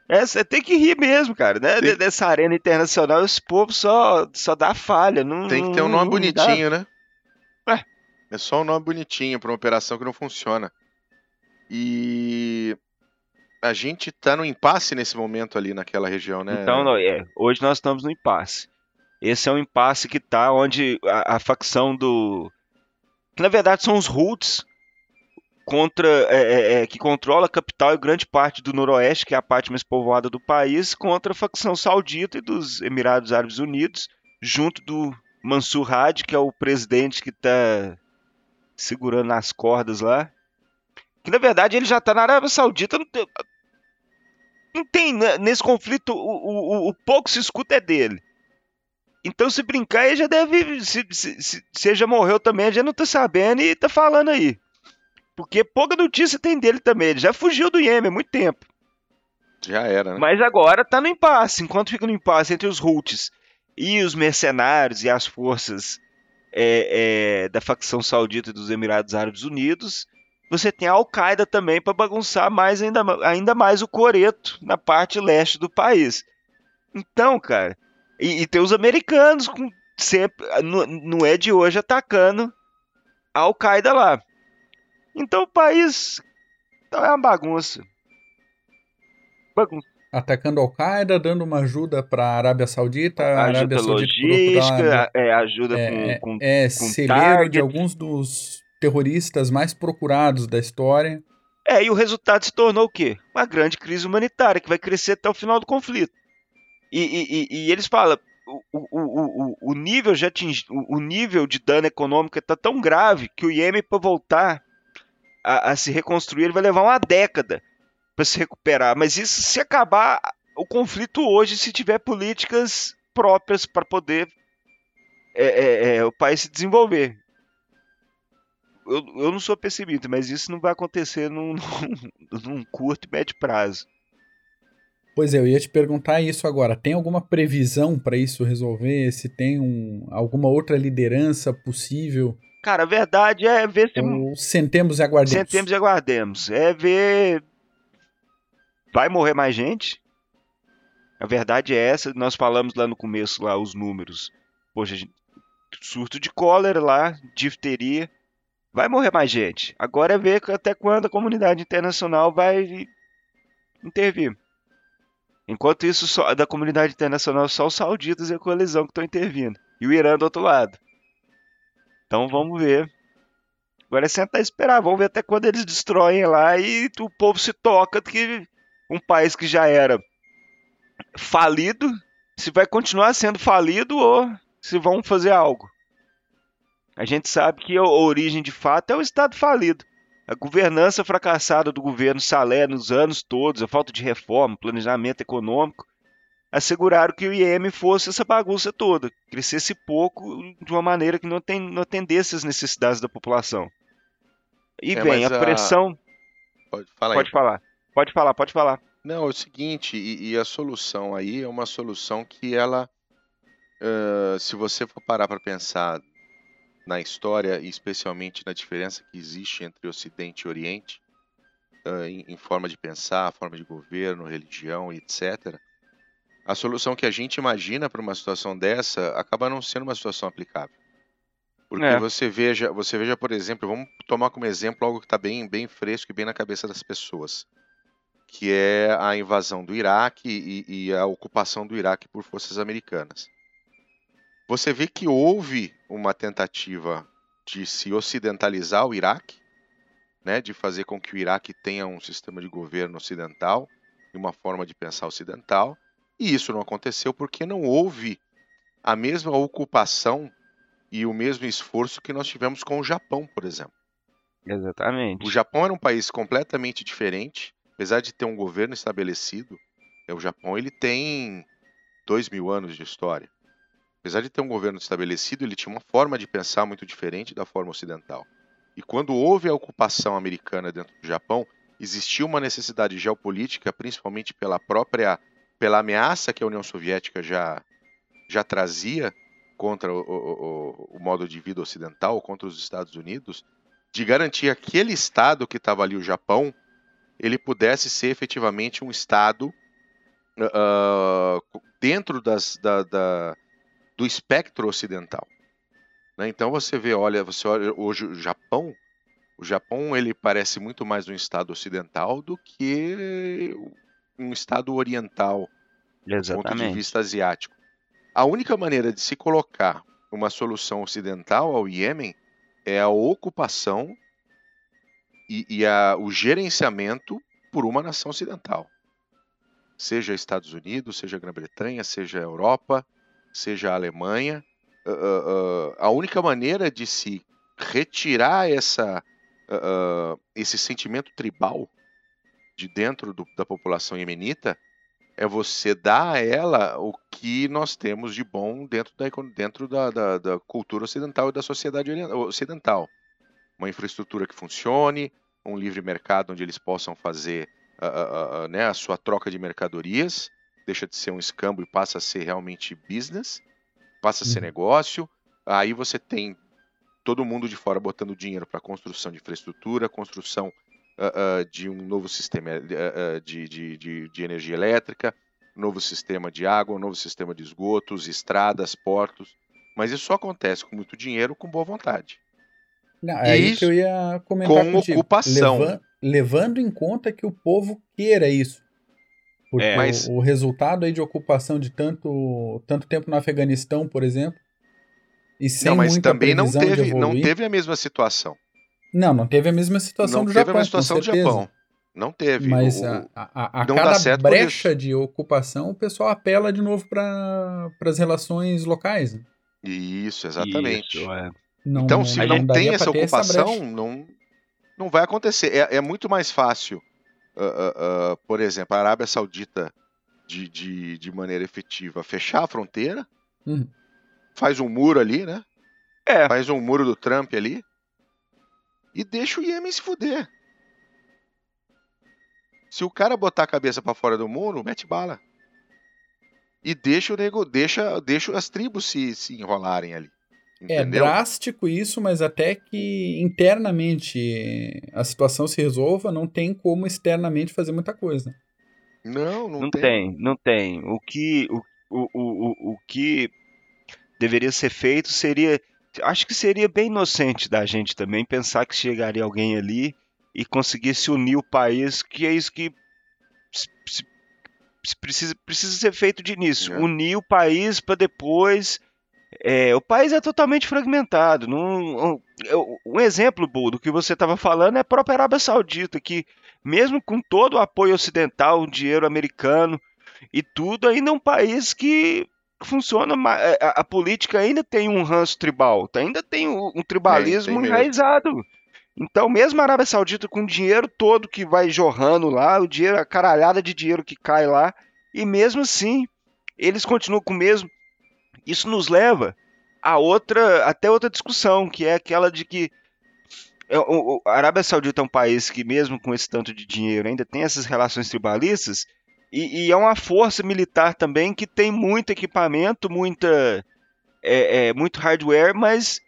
é, você tem que rir mesmo, cara, né? Tem... Dessa arena internacional, esse povo só, só dá falha. Não,
tem que ter um nome bonitinho, dá... né? É. É só um nome bonitinho para uma operação que não funciona. E a gente tá no impasse nesse momento ali naquela região, né?
Então, é, hoje nós estamos no impasse. Esse é um impasse que tá onde a, a facção do. Que na verdade são os Houthis contra é, é, é, que controla a capital e grande parte do noroeste, que é a parte mais povoada do país, contra a facção saudita e dos Emirados Árabes Unidos, junto do Mansur Hadi, que é o presidente que está segurando as cordas lá. Que na verdade ele já está na Arábia Saudita, não tem, né, nesse conflito o, o, o, pouco se escuta é dele. Então se brincar ele já deve, se, se, se, se já morreu também, já não está sabendo e está falando aí. Porque pouca notícia tem dele também. Ele já fugiu do Iêmen há muito tempo.
Já era, né?
Mas agora tá no impasse. Enquanto fica no impasse entre os Houthis e os mercenários e as forças é, é, da facção saudita dos Emirados Árabes Unidos, você tem a Al-Qaeda também para bagunçar mais ainda, ainda mais o coreto na parte leste do país. Então, cara, e, e tem os americanos com, sempre, não, não é de hoje atacando a Al-Qaeda lá. Então o país então é uma bagunça.
Bagunça. Atacando Al-Qaeda, dando uma ajuda para a Arábia Saudita, a
ajuda
Arábia
Saudita logística, é, ajuda
é,
com, com,
é,
com
celeiro
target.
de alguns dos terroristas mais procurados da história.
É, e o resultado se tornou o quê? Uma grande crise humanitária que vai crescer até o final do conflito. E, e, e, e eles falam, o, o, o, o, nível já atingi, o, nível de dano econômico está tão grave que o Iêmen para voltar a, a se reconstruir, ele vai levar uma década para se recuperar. Mas isso se acabar o conflito hoje, se tiver políticas próprias para poder é, é, é, o país se desenvolver. Eu, eu não sou pessimista, mas isso não vai acontecer num, num, num curto e médio prazo.
Pois é, eu ia te perguntar isso agora. Tem alguma previsão para isso resolver? Se tem um, alguma outra liderança possível
Cara, a verdade é ver se.
Então, sentemos e aguardemos.
Sentemos e aguardemos. É ver. Vai morrer mais gente? A verdade é essa. Nós falamos lá no começo lá os números. Poxa, surto de cólera lá, difteria. Vai morrer mais gente. Agora é ver até quando a comunidade internacional vai intervir. Enquanto isso, só, da comunidade internacional, só os sauditas e a coalizão que estão intervindo. E o Irã do outro lado. Então vamos ver. Agora é sentar e esperar. Vamos ver até quando eles destroem lá e o povo se toca que um país que já era falido, se vai continuar sendo falido ou se vão fazer algo. A gente sabe que a origem de fato é o Estado falido. A governança fracassada do governo Salé nos anos todos, a falta de reforma, planejamento econômico, asseguraram que o IEM fosse essa bagunça toda, crescesse pouco de uma maneira que não, tem, não atendesse as necessidades da população. E é, vem a pressão.
Pode, falar,
pode falar. Pode falar, pode falar.
Não, é o seguinte, e, e a solução aí é uma solução que ela, uh, se você for parar para pensar na história, e especialmente na diferença que existe entre Ocidente e Oriente, em, em forma de pensar, forma de governo, religião, etc., a solução que a gente imagina para uma situação dessa acaba não sendo uma situação aplicável. Porque é. você veja, você veja, por exemplo, vamos tomar como exemplo algo que está bem, bem fresco e bem na cabeça das pessoas, que é a invasão do Iraque e, e a ocupação do Iraque por forças americanas. Você vê que houve uma tentativa de se ocidentalizar o Iraque, né, de fazer com que o Iraque tenha um sistema de governo ocidental e uma forma de pensar ocidental, e isso não aconteceu porque não houve a mesma ocupação e o mesmo esforço que nós tivemos com o Japão, por exemplo.
Exatamente.
O Japão era um país completamente diferente, apesar de ter um governo estabelecido. O Japão ele tem dois mil anos de história. Apesar de ter um governo estabelecido, ele tinha uma forma de pensar muito diferente da forma ocidental. E quando houve a ocupação americana dentro do Japão, existiu uma necessidade geopolítica, principalmente pela própria pela ameaça que a União Soviética já, já trazia contra o, o, o, modo de vida ocidental, contra os Estados Unidos, de garantir aquele Estado que estava ali, o Japão, ele pudesse ser efetivamente um Estado uh, dentro das, da, da, do espectro ocidental. Né? Então você vê, olha, você olha hoje o Japão, o Japão ele parece muito mais um Estado ocidental do que um Estado oriental,
Exatamente. do
ponto de vista asiático. A única maneira de se colocar uma solução ocidental ao Iêmen é a ocupação e, e a, o gerenciamento por uma nação ocidental. Seja Estados Unidos, seja Grã-Bretanha, seja Europa, seja Alemanha. Uh, uh, a única maneira de se retirar essa, esse sentimento tribal de dentro do, da população iemenita é você dar a ela o que nós temos de bom dentro da, dentro da, da, da cultura ocidental e da sociedade ocidental. Uma infraestrutura que funcione, um livre mercado onde eles possam fazer a, a, né, a sua troca de mercadorias, deixa de ser um escambo e passa a ser realmente business, passa a ser uhum. negócio. Aí você tem todo mundo de fora botando dinheiro para construção de infraestrutura, construção uh, uh, de um novo sistema uh, de, de, de, de, energia elétrica, novo sistema de água, novo sistema de esgotos, estradas, portos. Mas isso só acontece com muito dinheiro, com boa vontade.
Não, é aí que eu ia comentar
com contigo. ocupação.
Leva, levando em conta que o povo queira isso. Porque é, mas... o, o, resultado aí de ocupação de tanto, tanto tempo no Afeganistão, por exemplo, e sem não, mas também
não teve, não teve a mesma situação.
Não, não teve a mesma situação
não
do Japão.
Não teve a mesma situação do Japão. Não teve.
Mas o, a, a, a cada brecha de ocupação, o pessoal apela de novo para as relações locais. Né?
Isso, exatamente. Isso, é. Não, então, se não, tem essa ocupação, essa não, não vai acontecer. É, é muito mais fácil, uh, uh, por exemplo, a Arábia Saudita, de, de, de maneira efetiva, fechar a fronteira, uhum. faz um muro ali, né? É. Faz um muro do Trump ali e deixa o Iêmen se fuder. Se o cara botar a cabeça para fora do muro, mete bala. E deixa o nego, deixa, deixa as tribos se, se enrolarem ali.
É entendeu? É drástico isso, mas até que internamente a situação se resolva, não tem como externamente fazer muita coisa.
Não, não,
não
tem.
tem. Não tem. O que, o, o, o, o que deveria ser feito seria. Acho que seria bem inocente da gente também pensar que chegaria alguém ali e conseguisse unir o país, que é isso que se, se precisa, precisa ser feito de início. É. Unir o país para depois é, o país é totalmente fragmentado. Num, um, um exemplo do que você estava falando é a própria Arábia Saudita, que mesmo com todo o apoio ocidental, o dinheiro americano e tudo, ainda é um país que funciona. A, é, a, a política ainda tem um ranço tribal, ainda tem um, um tribalismo tem, tem enraizado. Então, mesmo a Arábia Saudita com o dinheiro todo que vai jorrando lá, o dinheiro, a caralhada de dinheiro que cai lá, e mesmo assim, eles continuam com o mesmo isso nos leva a outra, até outra discussão, que é aquela de que é, a Arábia Saudita é um país que, mesmo com esse tanto de dinheiro, ainda tem essas relações tribalistas, e, e é uma força militar também que tem muito equipamento, muita, é, é, muito hardware, mas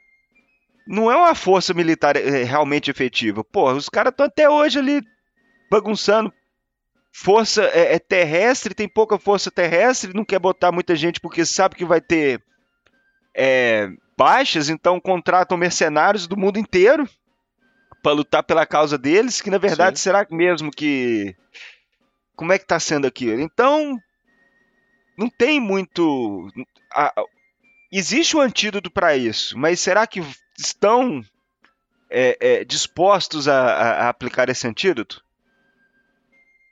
não é uma força militar é, realmente efetiva. Pô, os caras estão até hoje ali bagunçando força é, é, terrestre, tem pouca força terrestre, não quer botar muita gente porque sabe que vai ter é, baixas, então contratam mercenários do mundo inteiro para lutar pela causa deles, que na verdade Sim. será mesmo que como é que está sendo aquilo? Então não tem muito a, existe um antídoto para isso, mas será que estão é, é, dispostos a, a, aplicar esse antídoto?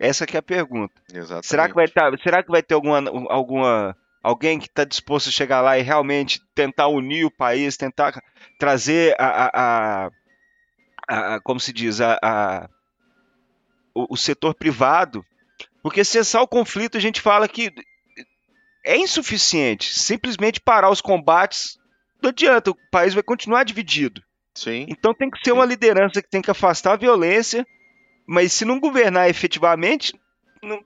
Essa que é a pergunta.
Exatamente.
Será que vai tá, será que vai ter alguma, alguma alguém que está disposto a chegar lá e realmente tentar unir o país, tentar trazer a, a, a, a como se diz, a, a o, o, setor privado, porque cessar o conflito a gente fala que é insuficiente. Simplesmente parar os combates não adianta, o país vai continuar dividido.
Sim.
Então tem que ser Sim. uma liderança que tem que afastar a violência mas se não governar efetivamente, não...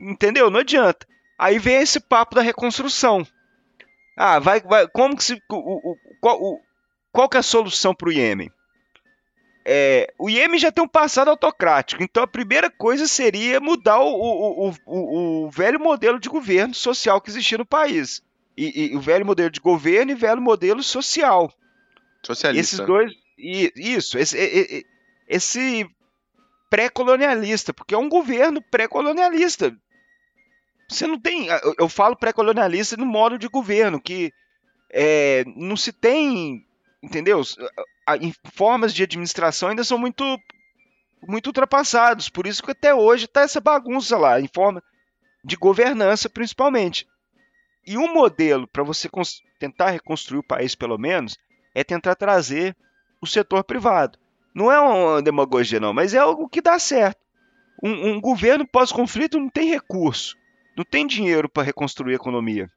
entendeu? Não adianta. Aí vem esse papo da reconstrução. Ah, vai, vai como que se o, o, qual, o, qual que é a solução para o Iêmen? É, o Iêmen já tem um passado autocrático, então a primeira coisa seria mudar o, o, o, o velho modelo de governo social que existia no país. E, e, o velho modelo de governo e o velho modelo social.
Socialista.
Esses dois. E, isso, esse, esse pré-colonialista, porque é um governo pré-colonialista. Você não tem. Eu falo pré-colonialista no modo de governo, que é, não se tem. Entendeu? Formas de administração ainda são muito muito ultrapassados. Por isso que até hoje está essa bagunça lá, em forma de governança principalmente. E um modelo para você tentar reconstruir o país, pelo menos, é tentar trazer o setor privado. Não é uma demagogia, não, mas é algo que dá certo. Um, um governo pós-conflito não tem recurso, não tem dinheiro para reconstruir a economia.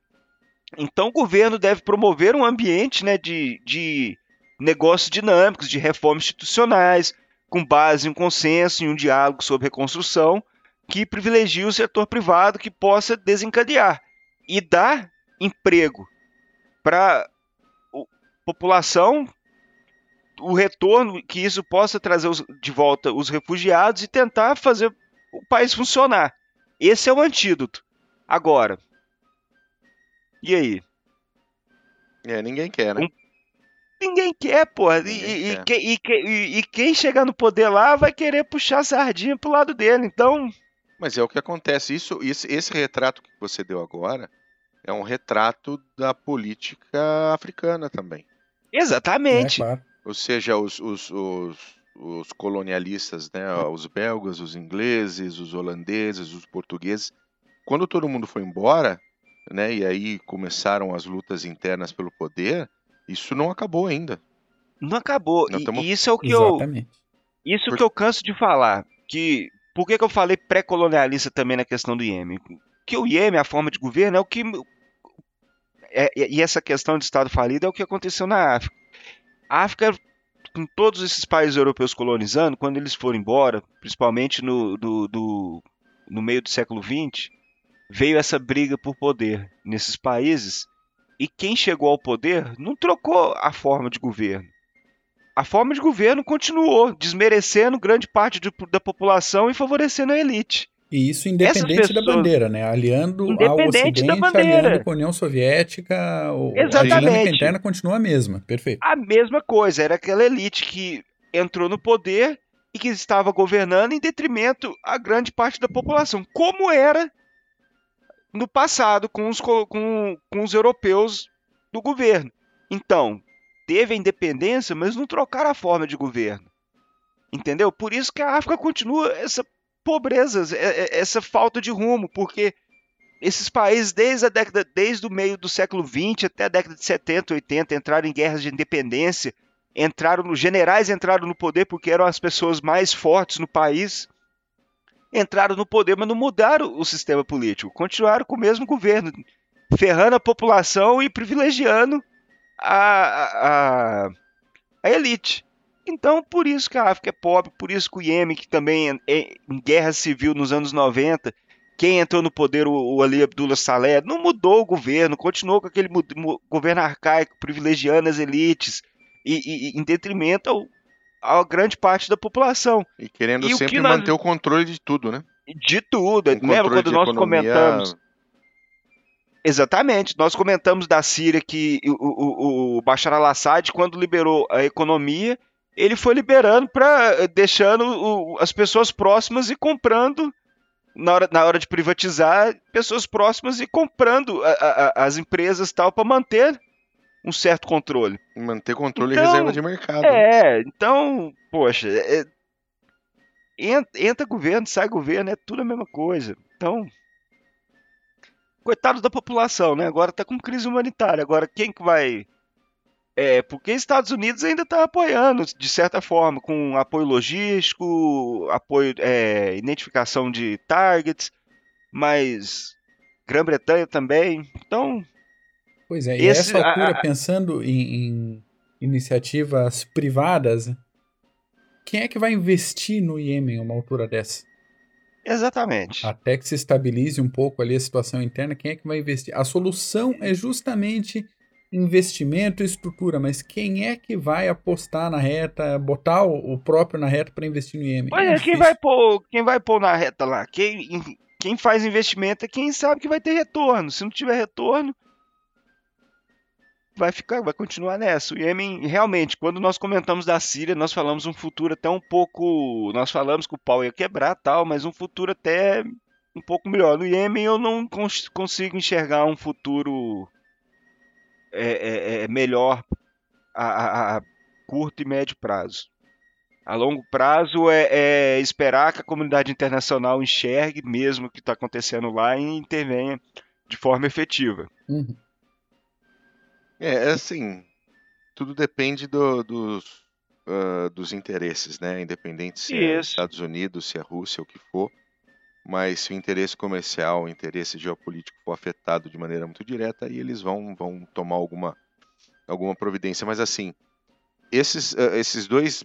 Então o governo deve promover um ambiente né, de, de negócios dinâmicos, de reformas institucionais, com base em um consenso e um diálogo sobre reconstrução, que privilegie o setor privado que possa desencadear e dar emprego para a população o retorno que isso possa trazer os, de volta os refugiados e tentar fazer o país funcionar. Esse é o antídoto. Agora, e aí?
É, ninguém quer, né? Um,
ninguém quer, porra. E, e, quer. E, e, quem chegar no poder lá vai querer puxar a sardinha pro lado dele, então.
Mas é o que acontece. Isso, esse, esse retrato que você deu agora é um retrato da política africana também.
Exatamente. É, claro.
Ou seja, os, os, os, os colonialistas, né, os belgas, os ingleses, os holandeses, os portugueses, quando todo mundo foi embora, né, e aí começaram as lutas internas pelo poder, isso não acabou ainda.
Não acabou. E, tamo... e, isso é o que Exatamente. eu isso Por... que eu canso de falar, que por que, que eu falei pré-colonialista também na questão do Iêmen? Que o Iêmen, a forma de governo, é o que é, e essa questão de Estado falido é o que aconteceu na África. A África, com todos esses países europeus colonizando, quando eles foram embora, principalmente no, do, do, no meio do século XX, veio essa briga por poder nesses países e quem chegou ao poder não trocou a forma de governo. A forma de governo continuou, desmerecendo grande parte de, da população e favorecendo a elite.
E isso independente pessoas, da bandeira, né? Aliando ao Ocidente, aliando com a União Soviética, Exatamente. a dinâmica interna continua a mesma, perfeito.
A mesma coisa, era aquela elite que entrou no poder e que estava governando em detrimento a grande parte da população, como era no passado com os, com, com os europeus do governo. Então, teve a independência, mas não trocaram a forma de governo. Entendeu? Por isso que a África continua essa pobrezas, é, é, essa falta de rumo, porque esses países, desde a década, desde o meio do século XX até a década de 70, 80, entraram em guerras de independência, entraram no, generais entraram no poder porque eram as pessoas mais fortes no país, entraram no poder, mas não mudaram o sistema político, continuaram com o mesmo governo, ferrando a população e privilegiando a, a, a elite. Então, por isso que a África é pobre, por isso que o Iêmen, que também é em guerra civil nos anos 90, quem entrou no poder, o, o Ali Abdullah Saleh, não mudou o governo, continuou com aquele governo arcaico, privilegiando as elites, e, e em detrimento ao, a grande parte da população.
E querendo e sempre nós... manter o controle de tudo, né?
De tudo. Lembra quando nós economia... comentamos... Exatamente. Nós comentamos da Síria que o, o, o Bashar al-Assad, quando liberou a economia, ele foi liberando para eh, deixando o, as pessoas próximas e comprando na hora, na hora de privatizar pessoas próximas e comprando a, a, as empresas tal para manter um certo controle.
Manter controle então, e reserva de mercado.
É, então, poxa, é, entra, entra governo, sai governo, é tudo a mesma coisa. Então, coitado da população, né? Agora tá com crise humanitária. Agora quem que vai é, porque Estados Unidos ainda está apoiando, de certa forma, com apoio logístico, apoio, é, identificação de targets, mas Grã-Bretanha também. Então.
Pois é, e esse, essa altura, a, a, pensando em, em, iniciativas privadas, quem é que vai investir no Iêmen uma altura dessa?
Exatamente.
Até que se estabilize um pouco ali a situação interna, quem é que vai investir? A solução é justamente investimento e estrutura, mas quem é que vai apostar na reta, botar o, próprio na reta para investir no IEM?
Pois é, quem vai, pôr, quem vai pôr na reta lá? Quem, quem faz investimento é quem sabe que vai ter retorno. Se não tiver retorno, vai ficar, vai continuar nessa. O Iêmen, realmente, quando nós comentamos da Síria, nós falamos um futuro até um pouco. Nós falamos que o pau ia quebrar tal, mas um futuro até um pouco melhor. No Iêmen eu não cons consigo enxergar um futuro é, é, é melhor a, a, a, curto e médio prazo. A longo prazo é, é esperar que a comunidade internacional enxergue mesmo o que está acontecendo lá e intervenha de forma efetiva.
Uhum.
É, é, assim, tudo depende do, dos, uh, dos interesses, né? Independente se é Estados Unidos, se é Rússia, o que for. Mas se o interesse comercial, o interesse geopolítico for afetado de maneira muito direta, aí eles vão, vão tomar alguma, alguma providência. Mas assim, esses, uh, esses dois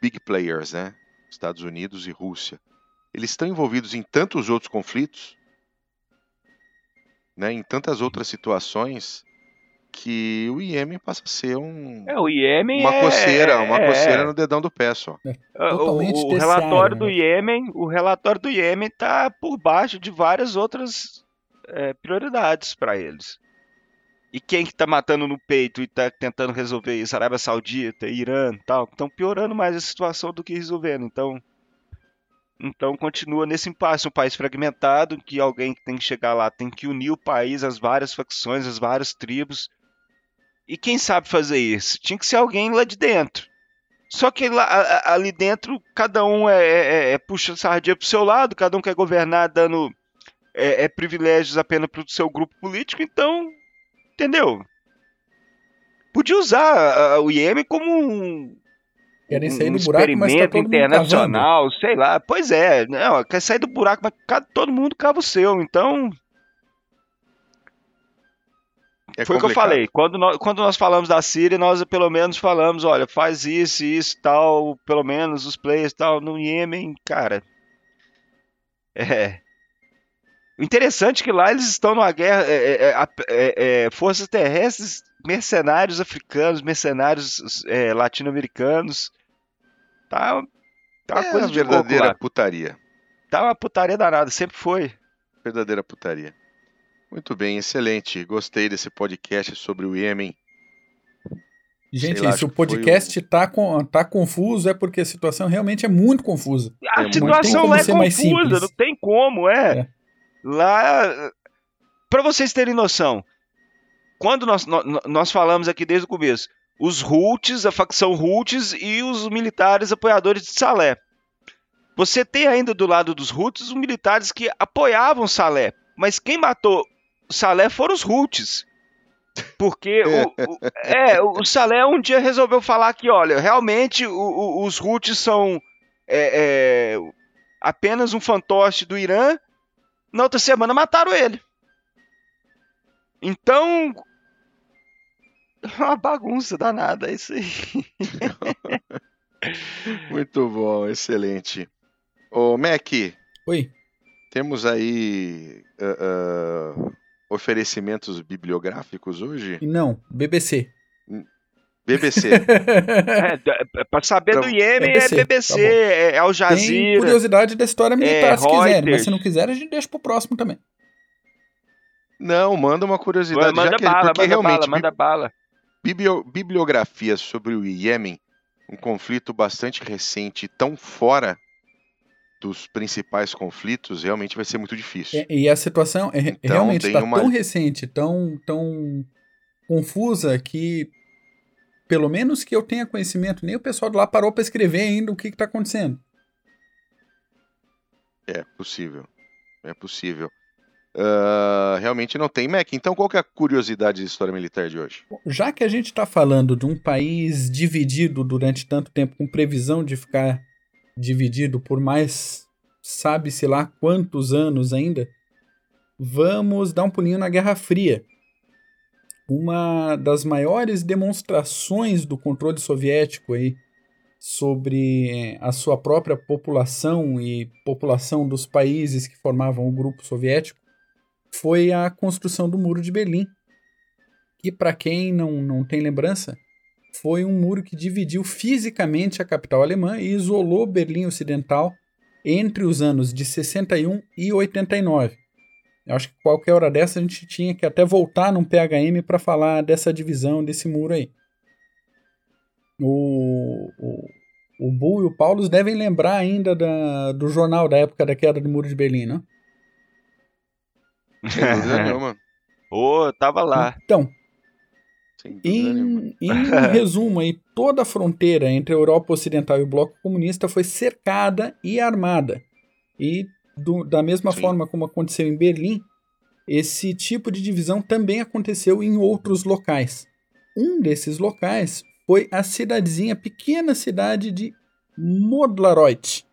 big players, né? Estados Unidos e Rússia, eles estão envolvidos em tantos outros conflitos, né? Em tantas outras situações que o Iêmen passa a ser um.
É, o Iêmen
uma
é,
coceira, uma é, coceira no dedão do pé só.
É, o, o relatório do né? Iêmen, o relatório do Iêmen tá por baixo de várias outras é, prioridades para eles. E quem que tá matando no peito e tá tentando resolver isso? Arábia Saudita, Irã, tal, estão piorando mais a situação do que resolvendo. Então, então continua nesse impasse, um país fragmentado, que alguém que tem que chegar lá tem que unir o país, as várias facções, as várias tribos, e quem sabe fazer isso? Tinha que ser alguém lá de dentro. Só que lá, ali dentro, cada um é, é, é, é puxa sardinha pro seu lado, cada um quer governar dando é, é privilégios apenas pro seu grupo político, então, entendeu? Podia usar o IEM como um,
Querem sair
um
do buraco,
experimento tá internacional, sei lá. Pois é, não, quer sair do buraco, mas todo mundo cava o seu, então é Foi o que eu falei. Quando nós, quando nós falamos da Síria, nós pelo menos falamos, olha, faz isso, isso, tal, pelo menos os players tal. No Iêmen, cara. É. O interessante é que lá eles estão numa guerra. É, é, é, é, é forças terrestres, mercenários africanos, mercenários latino-americanos. Tá, tá uma coisa
uma verdadeira putaria.
Tá uma putaria danada, sempre foi.
Verdadeira putaria. Muito bem, excelente. Gostei desse podcast sobre o Iêmen.
Gente, lá, se o podcast o... tá, com, tá confuso é porque a situação realmente é muito confusa.
A é situação lá é confusa, não tem como, é. é. Lá, para vocês terem noção, quando nós, nós, nós falamos aqui desde o começo, os Houthis, a facção Houthis e os militares apoiadores de Salé. Você tem ainda do lado dos Houthis os militares que apoiavam Salé, mas quem matou Salé foram os Houthis. Porque o, o, é, o Salé um dia resolveu falar que, olha, realmente o, o, os Houthis são é, é, apenas um fantoche do Irã. Na outra semana mataram ele. Então. É uma bagunça danada isso aí.
Muito bom, excelente. Ô, Mac.
Oi.
Temos aí. Uh, uh oferecimentos bibliográficos hoje?
Não, BBC.
BBC.
é, é para saber do Iêmen BBC, é BBC, tá é Al Jazeera.
Tem curiosidade da história militar é, se quiserem, mas se não quiser a gente deixa pro próximo também.
Não, manda uma curiosidade.
Manda
já
bala,
porque
manda
realmente,
bala, manda bala.
Biblio, bibliografia sobre o Iêmen, um conflito bastante recente, tão fora dos principais conflitos, realmente vai ser muito difícil.
É, e a situação é, então, realmente está uma... tão recente, tão, tão confusa que, pelo menos que eu tenha conhecimento, nem o pessoal de lá parou para escrever ainda o que está acontecendo.
É possível. É possível. Uh, realmente não tem Mac. Então, qual é a curiosidade de história militar de hoje?
Já que a gente está falando de um país dividido durante tanto tempo, com previsão de ficar dividido por mais sabe-se lá quantos anos ainda, vamos dar um pulinho na Guerra Fria. Uma das maiores demonstrações do controle soviético aí sobre a sua própria população e população dos países que formavam o grupo soviético foi a construção do Muro de Berlim. E para quem não, não tem lembrança, foi um muro que dividiu fisicamente a capital alemã e isolou Berlim Ocidental entre os anos de 61 e 89. Eu acho que qualquer hora dessa a gente tinha que até voltar num PHM para falar dessa divisão, desse muro aí. O, o, o Bull e o Paulus devem lembrar ainda da, do jornal da época da queda do Muro de Berlim, não?
Sem dúvida nenhuma.
Ô, tava lá.
Então. Em, em resumo, aí, toda a fronteira entre a Europa Ocidental e o Bloco Comunista foi cercada e armada. E do- da mesma
Sim.
forma como aconteceu em Berlim, esse tipo de divisão também aconteceu em outros locais. Um desses locais foi a cidadezinha, pequena cidade de Modlaroit.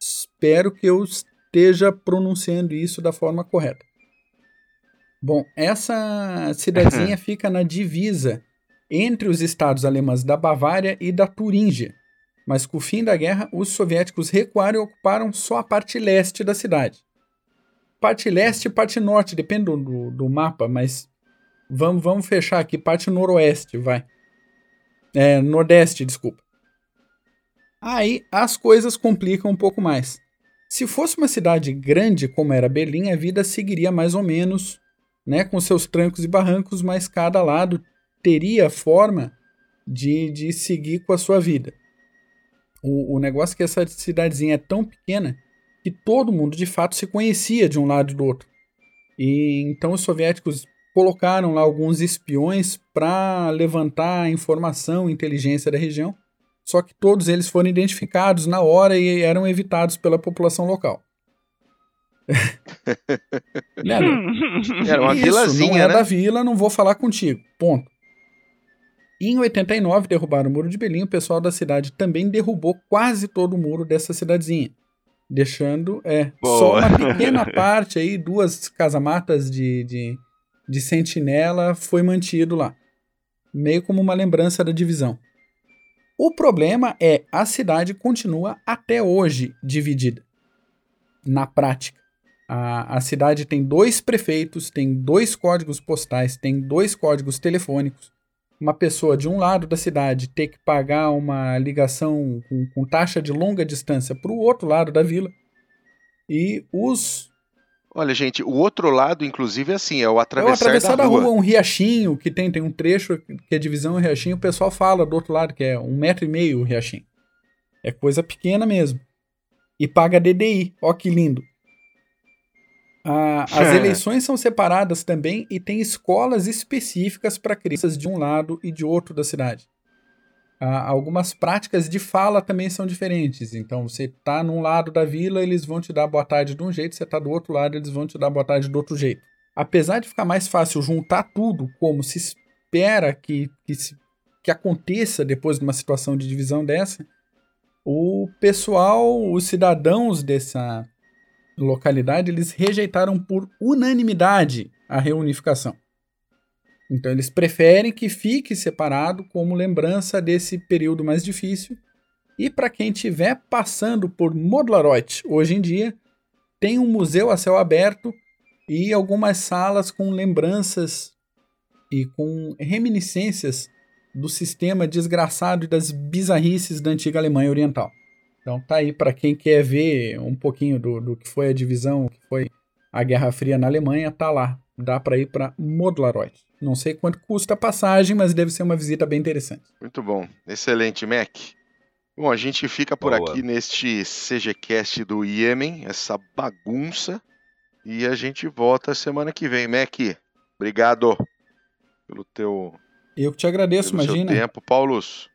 Espero que eu esteja pronunciando isso da forma correta. Bom, essa cidadezinha fica na divisa entre os estados alemães da Bavária e da Turíngia. Mas com o fim da guerra, os soviéticos recuaram e ocuparam só a parte leste da cidade. Parte leste e parte norte, depende do, do, mapa, mas vamos, vamos fechar aqui, parte noroeste, vai. É, nordeste, desculpa. Aí as coisas complicam um pouco mais. Se fosse uma cidade grande como era Berlim, a vida seguiria mais ou menos, né, com seus trancos e barrancos, mas cada lado teria forma de, de seguir com a sua vida. O, o negócio é que essa cidadezinha é tão pequena que todo mundo de fato se conhecia de um lado e do outro. E então os soviéticos colocaram lá alguns espiões para levantar informação, inteligência da região, só que todos eles foram identificados na hora e eram evitados pela população local. Leandro,
Era uma
isso,
vilazinha,
não é
né?
da vila, não vou falar contigo. Ponto. Em 89, derrubaram o muro de Berlim, o pessoal da cidade também derrubou quase todo o muro dessa cidadezinha. Deixando, é, só uma pequena parte aí, duas casamatas de, de, de sentinela foi mantido lá. Meio como uma lembrança da divisão. O problema é a cidade continua até hoje dividida. Na prática. A, a cidade tem dois prefeitos, tem dois códigos postais, tem dois códigos telefônicos. Uma pessoa de um lado da cidade ter que pagar uma ligação com, com taxa de longa distância para o outro lado da vila. E os.
Olha, gente, o outro lado, inclusive, é assim, é o
É o
atravessar,
atravessar
da, rua.
um riachinho que tem, tem um trecho que é divisão e riachinho, o pessoal fala do outro lado, que é um metro e meio o riachinho. É coisa pequena mesmo. E paga DDI, ó que lindo. As eleições são separadas também e tem escolas específicas para crianças de um lado e de outro da cidade. Algumas práticas de fala também são diferentes. Então, você tá num lado da vila, eles vão te dar boa tarde de um jeito, você tá do outro lado, eles vão te dar boa tarde do outro jeito. Apesar de ficar mais fácil juntar tudo, como se espera que, que, se- que aconteça depois de uma situação de divisão dessa, o pessoal, os cidadãos dessa localidade, eles rejeitaram por unanimidade a reunificação. Então eles preferem que fique separado como lembrança desse período mais difícil. E para quem estiver passando por Modlaroit hoje em dia, tem um museu a céu aberto e algumas salas com lembranças e com reminiscências do sistema desgraçado e das bizarrices da antiga Alemanha Oriental. Então tá aí para quem quer ver um pouquinho do, do que foi a divisão, o que foi a Guerra Fria na Alemanha, tá lá. Dá para ir para Modlaroit. Não sei quanto custa a passagem, mas deve ser uma visita bem interessante.
Muito bom. Excelente, Mac. Bom, a gente fica por
Boa.
aqui neste CGCast do Iêmen, essa bagunça. E a gente volta semana que vem. Mac, obrigado pelo teu,
Eu que te agradeço,
pelo seu
imagina.
tempo. Paulus,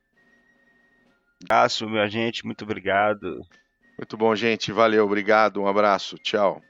Abraço, minha gente. Muito obrigado.
muito bom, gente. Valeu, obrigado, um abraço. Tchau.